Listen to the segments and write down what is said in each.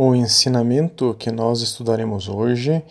O ensinamento que nós estudaremos hoje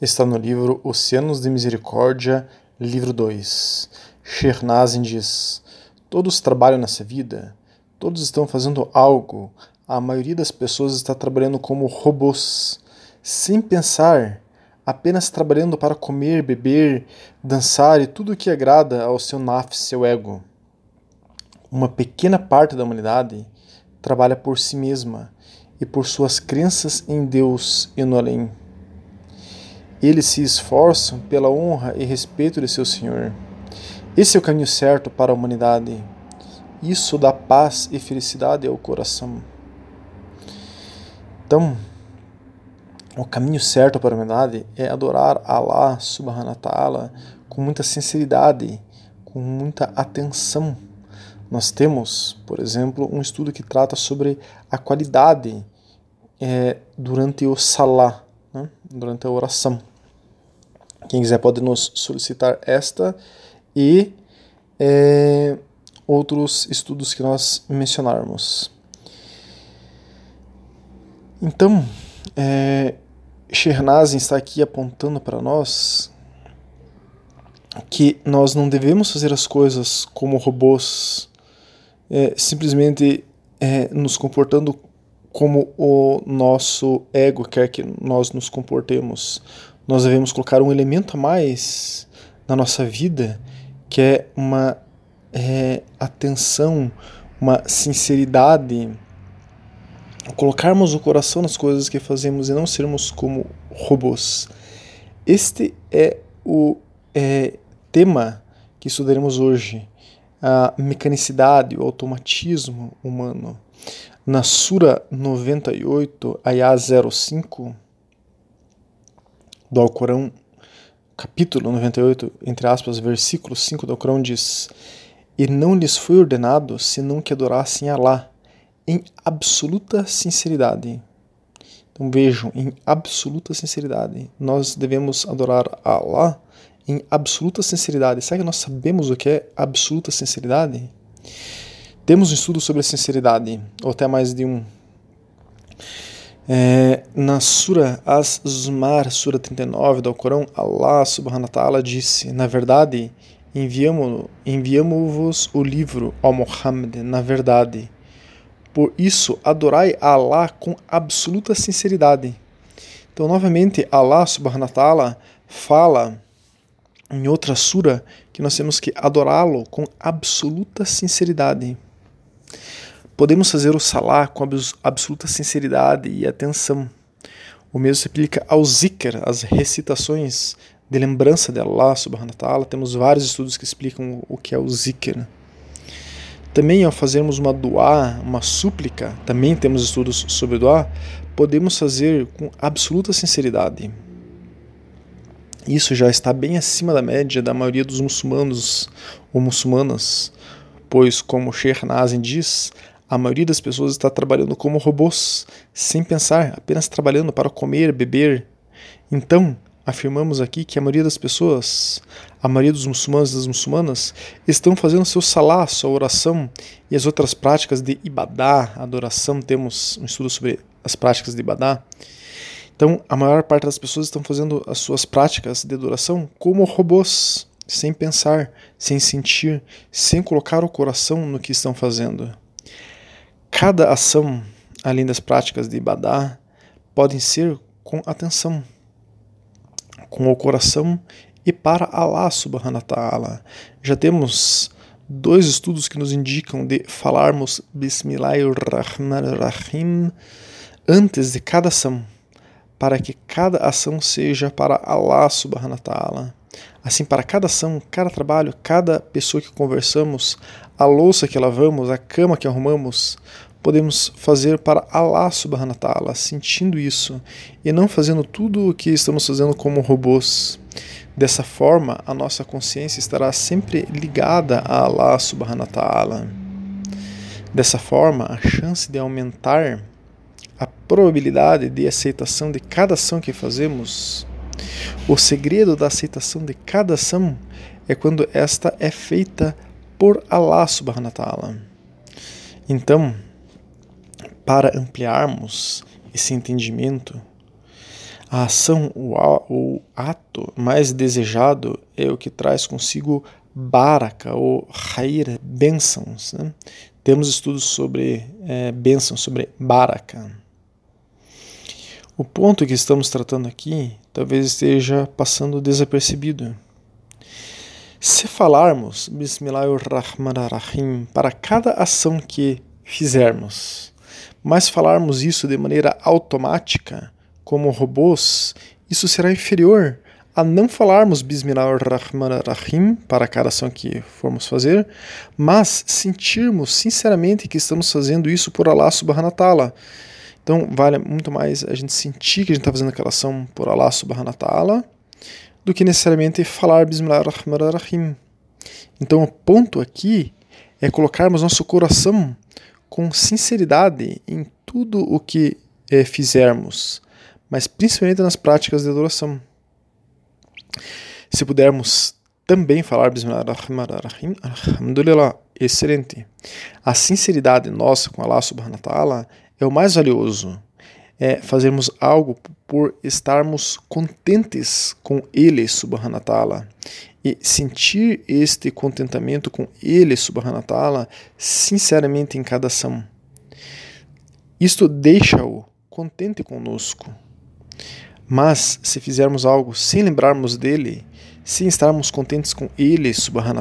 está no livro Oceanos de Misericórdia, livro 2. Shernazin diz: Todos trabalham nessa vida, todos estão fazendo algo. A maioria das pessoas está trabalhando como robôs, sem pensar, apenas trabalhando para comer, beber, dançar e tudo o que agrada ao seu naf, seu ego. Uma pequena parte da humanidade trabalha por si mesma e por suas crenças em Deus e no além. Eles se esforçam pela honra e respeito de seu Senhor. Esse é o caminho certo para a humanidade. Isso dá paz e felicidade ao coração. Então, o caminho certo para a humanidade é adorar Allah subhanahu wa ta'ala com muita sinceridade, com muita atenção. Nós temos, por exemplo, um estudo que trata sobre a qualidade é, durante o salá, né? durante a oração. Quem quiser pode nos solicitar esta e é, outros estudos que nós mencionarmos. Então, é, Shernazin está aqui apontando para nós que nós não devemos fazer as coisas como robôs, é, simplesmente é, nos comportando como o nosso ego quer que nós nos comportemos. Nós devemos colocar um elemento a mais na nossa vida, que é uma é, atenção, uma sinceridade, colocarmos o coração nas coisas que fazemos e não sermos como robôs. Este é o é, tema que estudaremos hoje, a mecanicidade, o automatismo humano na Sura 98, Ayah 05 do Alcorão, capítulo 98, entre aspas, versículo 5 do Alcorão diz: E não lhes foi ordenado senão que adorassem Alá em absoluta sinceridade. Então vejam, em absoluta sinceridade. Nós devemos adorar Alá em absoluta sinceridade. Será que nós sabemos o que é absoluta sinceridade? Temos um estudo sobre a sinceridade, ou até mais de um. É, na Sura As-Zumar, Sura 39 do Alcorão, Allah subhanahu wa ta'ala disse: Na verdade, enviamo-vos enviamo o livro, ó Muhammad, na verdade. Por isso, adorai Allah com absoluta sinceridade. Então, novamente, Allah subhanahu wa ta'ala fala em outra sura que nós temos que adorá-lo com absoluta sinceridade. Podemos fazer o salá com absoluta sinceridade e atenção. O mesmo se aplica ao zikr, as recitações de lembrança de Allah subhanahu wa ta'ala. Temos vários estudos que explicam o que é o zikr. Também ao fazermos uma dua, uma súplica, também temos estudos sobre dua, podemos fazer com absoluta sinceridade. Isso já está bem acima da média da maioria dos muçulmanos ou muçulmanas, pois, como Sheikh Nazim diz, a maioria das pessoas está trabalhando como robôs, sem pensar, apenas trabalhando para comer, beber. Então, afirmamos aqui que a maioria das pessoas, a maioria dos muçulmanos e das muçulmanas, estão fazendo seu salá, sua oração e as outras práticas de ibadá, adoração. Temos um estudo sobre as práticas de ibadá. Então, a maior parte das pessoas estão fazendo as suas práticas de adoração como robôs, sem pensar, sem sentir, sem colocar o coração no que estão fazendo. Cada ação, além das práticas de Ibadá, podem ser com atenção, com o coração e para Allah subhanahu wa ta'ala. Já temos dois estudos que nos indicam de falarmos Bismillahirrahmanirrahim antes de cada ação, para que cada ação seja para Allah subhanahu wa ta'ala. Assim, para cada ação, cada trabalho, cada pessoa que conversamos, a louça que lavamos, a cama que arrumamos, podemos fazer para Allah subhanahu ta'ala, sentindo isso e não fazendo tudo o que estamos fazendo como robôs. Dessa forma, a nossa consciência estará sempre ligada a Allah subhanahu ta'ala. Dessa forma, a chance de aumentar a probabilidade de aceitação de cada ação que fazemos, o segredo da aceitação de cada ação é quando esta é feita por Allah subhanahu wa ta'ala. Então, para ampliarmos esse entendimento, a ação, o, o ato mais desejado é o que traz consigo baraka ou rair, bênçãos. Né? Temos estudos sobre é, bênçãos, sobre baraka. O ponto que estamos tratando aqui talvez esteja passando desapercebido. Se falarmos Bismillahirrahmanirrahim para cada ação que fizermos, mas falarmos isso de maneira automática, como robôs, isso será inferior a não falarmos Bismillahirrahmanirrahim para cada ação que formos fazer, mas sentirmos sinceramente que estamos fazendo isso por Allah subhanahu wa ta'ala. Então vale muito mais a gente sentir que a gente está fazendo aquela ação por Allah subhanahu wa ta'ala do que necessariamente falar Bismillahirrahmanirrahim. Então o ponto aqui é colocarmos nosso coração com sinceridade em tudo o que é, fizermos, mas principalmente nas práticas de adoração. Se pudermos também falar Bismillahirrahmanirrahim, Alhamdulillah, excelente. A sinceridade nossa com Allah subhanahu wa ta'ala é o mais valioso. É fazermos algo por estarmos contentes com Ele ta'ala e sentir este contentamento com Ele ta'ala sinceramente em cada ação. Isto deixa-o contente conosco. Mas se fizermos algo sem lembrarmos dele, sem estarmos contentes com ele,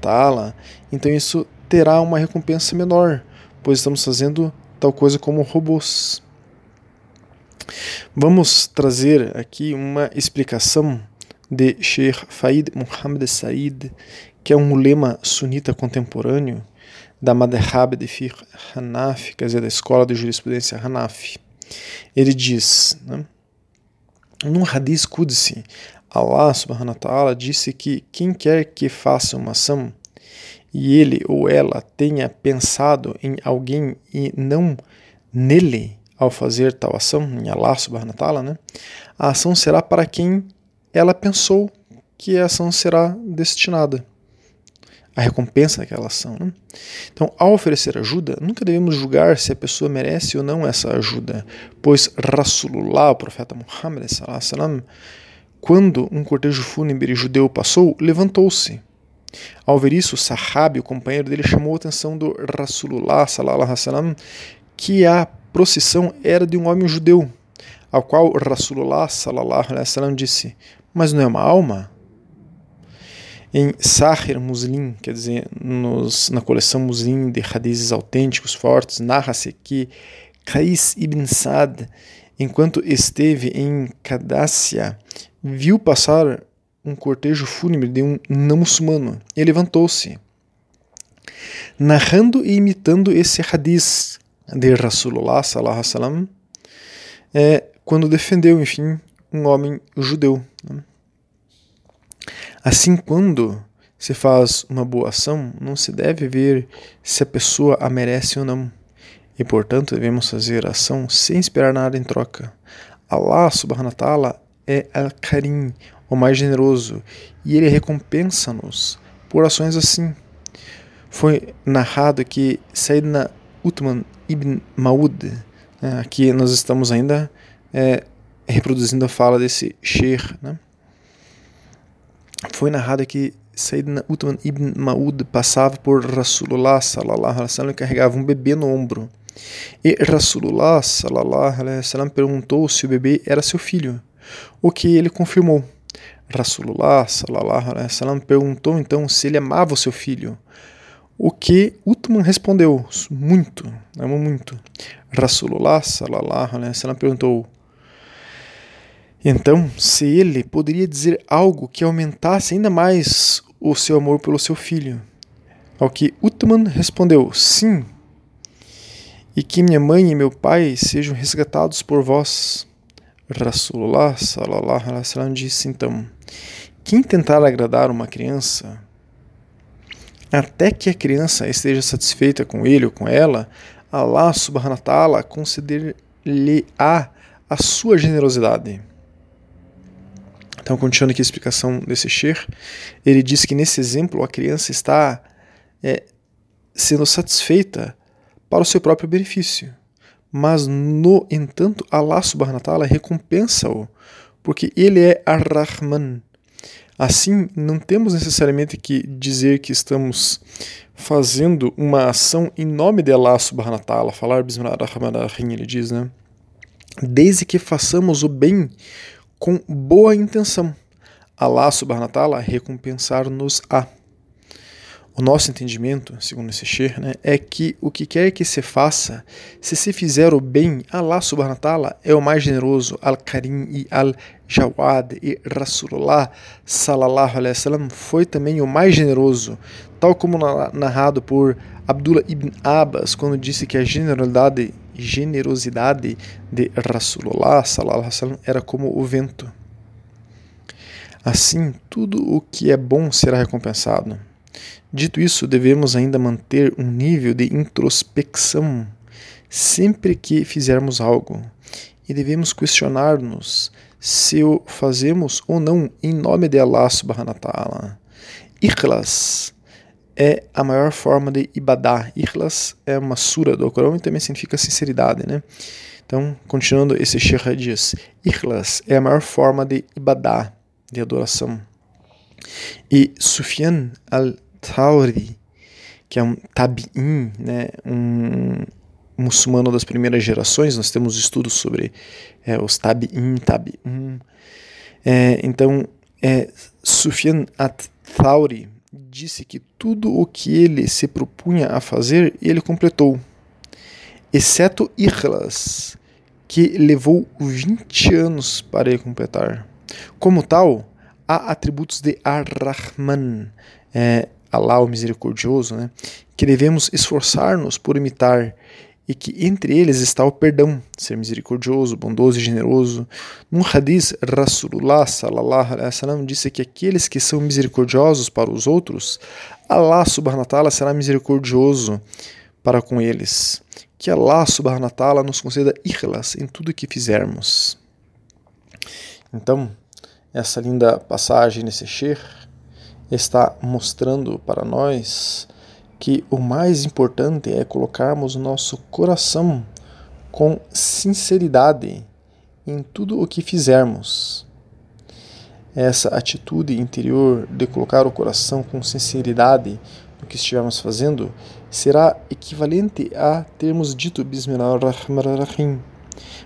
ta'ala, então isso terá uma recompensa menor, pois estamos fazendo tal coisa como robôs. Vamos trazer aqui uma explicação de Sheikh Faid Muhammad Said, que é um ulema sunita contemporâneo da Madhhab de Fiqh Hanafi, quer dizer, da escola de jurisprudência Hanafi. Ele diz, né, num hadith Qudsi, Allah subhanahu wa ta'ala disse que quem quer que faça uma ação e ele ou ela tenha pensado em alguém e não nele ao fazer tal ação, em Allah subhanahu né, a ação será para quem ela pensou que a ação será destinada a recompensa daquela ação. Né? Então, ao oferecer ajuda, nunca devemos julgar se a pessoa merece ou não essa ajuda, pois Rasulullah, o profeta Muhammad, quando um cortejo fúnebre judeu passou, levantou-se. Ao ver isso, o Sahabi, o companheiro dele, chamou a atenção do Rasulullah, que a procissão era de um homem judeu, ao qual Rasulullah disse: Mas não é uma alma? Em Sahir Muslim, quer dizer, nos, na coleção Muslim de hadizes autênticos fortes, narra-se que Qais ibn Sad, enquanto esteve em Cadassia, viu passar um cortejo fúnebre de um não muçulmano e levantou-se. Narrando e imitando esse hadiz de Rasulullah sallallahu alaihi é, quando defendeu, enfim, um homem judeu. Né? Assim, quando se faz uma boa ação, não se deve ver se a pessoa a merece ou não. E, portanto, devemos fazer ação sem esperar nada em troca. Allah subhanahu wa ta'ala é Al-Karim, o mais generoso, e ele recompensa-nos por ações assim. Foi narrado que Sayyidina Uthman ibn Maud, né, aqui nós estamos ainda é, reproduzindo a fala desse sheikh, né, foi narrado que Sayyidina Uthman ibn Maud passava por Rasulullah sallallahu alaihi wasallam e carregava um bebê no ombro. E Rasulullah sallallahu alaihi wasallam perguntou se o bebê era seu filho, o que ele confirmou. Rasulullah sallallahu alaihi wasallam perguntou então se ele amava o seu filho, o que Uthman respondeu: muito, amo muito. Rasulullah sallallahu alaihi wasallam perguntou: então, se ele poderia dizer algo que aumentasse ainda mais o seu amor pelo seu filho. Ao que Utman respondeu: Sim, e que minha mãe e meu pai sejam resgatados por vós. Rasulullah sallallahu alaihi wasallam disse então: Quem tentar agradar uma criança, até que a criança esteja satisfeita com ele ou com ela, Allah subhanahu wa ta'ala conceder-lhe-á a sua generosidade. Então, continuando aqui a explicação desse Sher, ele diz que nesse exemplo a criança está é, sendo satisfeita para o seu próprio benefício, mas no entanto Allah subhanahu wa ta'ala recompensa-o, porque ele é Ar-Rahman. Assim, não temos necessariamente que dizer que estamos fazendo uma ação em nome de Allah subhanahu wa ta'ala, falar Bismillahirrahmanirrahim, ele diz, né? Desde que façamos o bem com boa intenção. Allah subhanahu wa ta'ala recompensar-nos-á. O nosso entendimento, segundo esse Sheikh, né, é que o que quer que se faça, se se fizer o bem, Allah subhanahu wa é o mais generoso, Al-Karim e Al-Jawad e Rasulullah sallallahu alaihi wasallam foi também o mais generoso, tal como narrado por Abdullah ibn Abbas quando disse que a generosidade, generosidade de Rasulullah sallallahu alaihi wasallam era como o vento. Assim, tudo o que é bom será recompensado. Dito isso, devemos ainda manter um nível de introspecção sempre que fizermos algo e devemos questionar-nos se o fazemos ou não em nome de Allah subhanahu wa ta'ala. Ikhlas é a maior forma de ibadá. Ikhlas é uma sura do Corão e também significa sinceridade, né? Então, continuando, esse Sheikh diz: Ikhlas é a maior forma de ibadá, de adoração. E Sufyan al Tauri, que é um tabi'in, né, um muçulmano das primeiras gerações, nós temos estudos sobre é, os tabi'in, tabi'un. É, então, é, Sufyan at-Thauri disse que tudo o que ele se propunha a fazer, ele completou, exceto Ikhlas, que levou 20 anos para ele completar. Como tal, há atributos de Ar-Rahman, é, Allah, o misericordioso, né, que devemos esforçar-nos por imitar e que entre eles está o perdão, ser misericordioso, bondoso e generoso. Num hadith, Rasulullah sallallahu alaihi wasallam disse que aqueles que são misericordiosos para os outros, Allah subhanahu wa ta'ala será misericordioso para com eles. Que Allah subhanahu wa ta'ala nos conceda ikhlas em tudo que fizermos. Então, essa linda passagem nesse Sheikh está mostrando para nós que o mais importante é colocarmos nosso coração com sinceridade em tudo o que fizermos. Essa atitude interior de colocar o coração com sinceridade no que estivermos fazendo será equivalente a termos dito Bismillahirrahmanirrahim.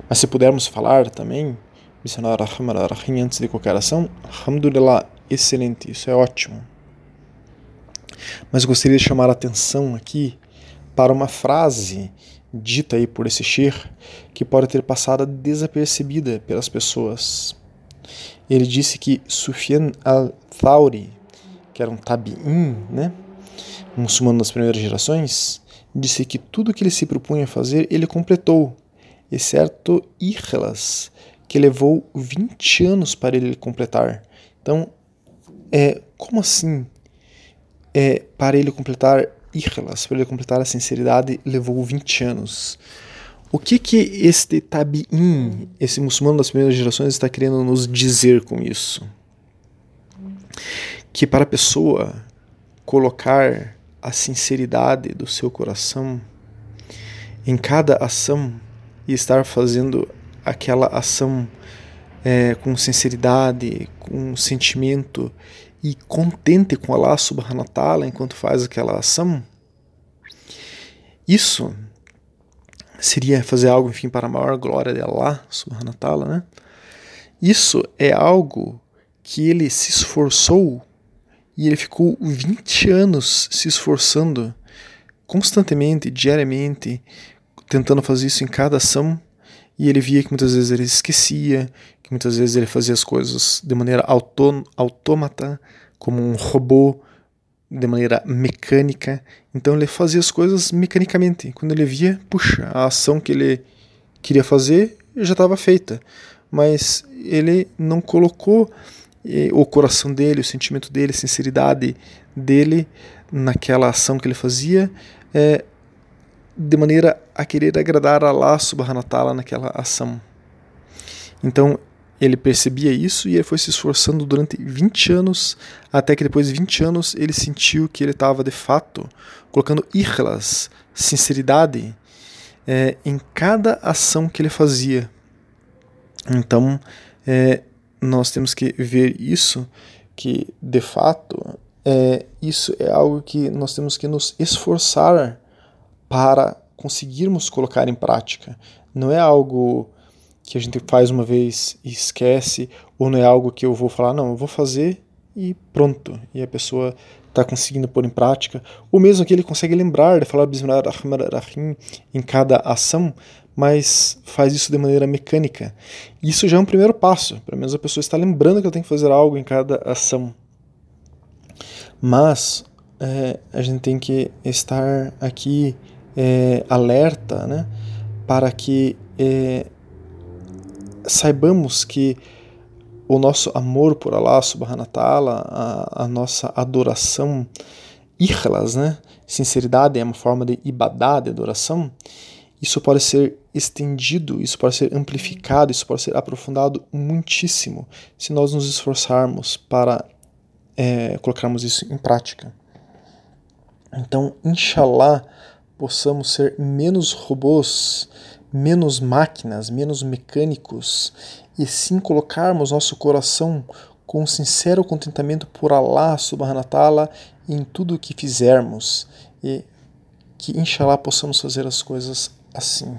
Mas se pudermos falar também Bismillahirrahmanirrahim antes de qualquer ação, Alhamdulillah, excelente, isso é ótimo. Mas gostaria de chamar a atenção aqui para uma frase dita aí por esse Sheikh que pode ter passado desapercebida pelas pessoas. Ele disse que Sufyan al-Thawri, que era um tabi'in, né, um muçulmano das primeiras gerações, disse que tudo que ele se propunha a fazer, ele completou, exceto Ikhlas, que levou 20 anos para ele completar. Então, é, como assim? É, para ele completar Ikhlas, para ele completar a sinceridade, levou 20 anos. O que que este tabi'in, esse muçulmano das primeiras gerações, está querendo nos dizer com isso? Que para a pessoa colocar a sinceridade do seu coração em cada ação e estar fazendo aquela ação é, com sinceridade, com sentimento e contente com Allah subhanahu wa ta'ala enquanto faz aquela ação, isso seria fazer algo, enfim, para a maior glória de Allah subhanahu wa ta'ala, né? Isso é algo que ele se esforçou e ele ficou 20 anos se esforçando constantemente, diariamente, tentando fazer isso em cada ação e ele via que muitas vezes ele esquecia, que muitas vezes ele fazia as coisas de maneira autômata, como um robô, de maneira mecânica. Então ele fazia as coisas mecanicamente. Quando ele via, puxa, a ação que ele queria fazer já estava feita, mas ele não colocou eh, o coração dele, o sentimento dele, a sinceridade dele naquela ação que ele fazia, é, de maneira a querer agradar a Allah subhanahu wa ta'ala naquela ação. Então ele percebia isso e ele foi se esforçando durante 20 anos, até que depois de 20 anos ele sentiu que ele estava de fato colocando ikhlas, sinceridade, é, em cada ação que ele fazia. Então, é, nós temos que ver isso, que de fato é, isso é algo que nós temos que nos esforçar para conseguirmos colocar em prática. Não é algo que a gente faz uma vez e esquece, ou não é algo que eu vou falar, não, eu vou fazer e pronto. E a pessoa está conseguindo pôr em prática, ou mesmo que ele consegue lembrar de falar Bismillahirrahmanirrahim em cada ação, mas faz isso de maneira mecânica. Isso já é um primeiro passo, pelo menos a pessoa está lembrando que ela tem que fazer algo em cada ação. Mas é, a gente tem que estar aqui é, alerta né, para que é, saibamos que o nosso amor por Allah subhanahu wa ta'ala, a, a nossa adoração, ikhlas, né? sinceridade é uma forma de ibadá, de adoração, isso pode ser estendido, isso pode ser amplificado, isso pode ser aprofundado muitíssimo se nós nos esforçarmos para é, colocarmos isso em prática. Então, inshallah, possamos ser menos robôs, menos máquinas, menos mecânicos, e sim colocarmos nosso coração com sincero contentamento por Allah subhanahu wa ta'ala em tudo o que fizermos e que inshallah possamos fazer as coisas assim.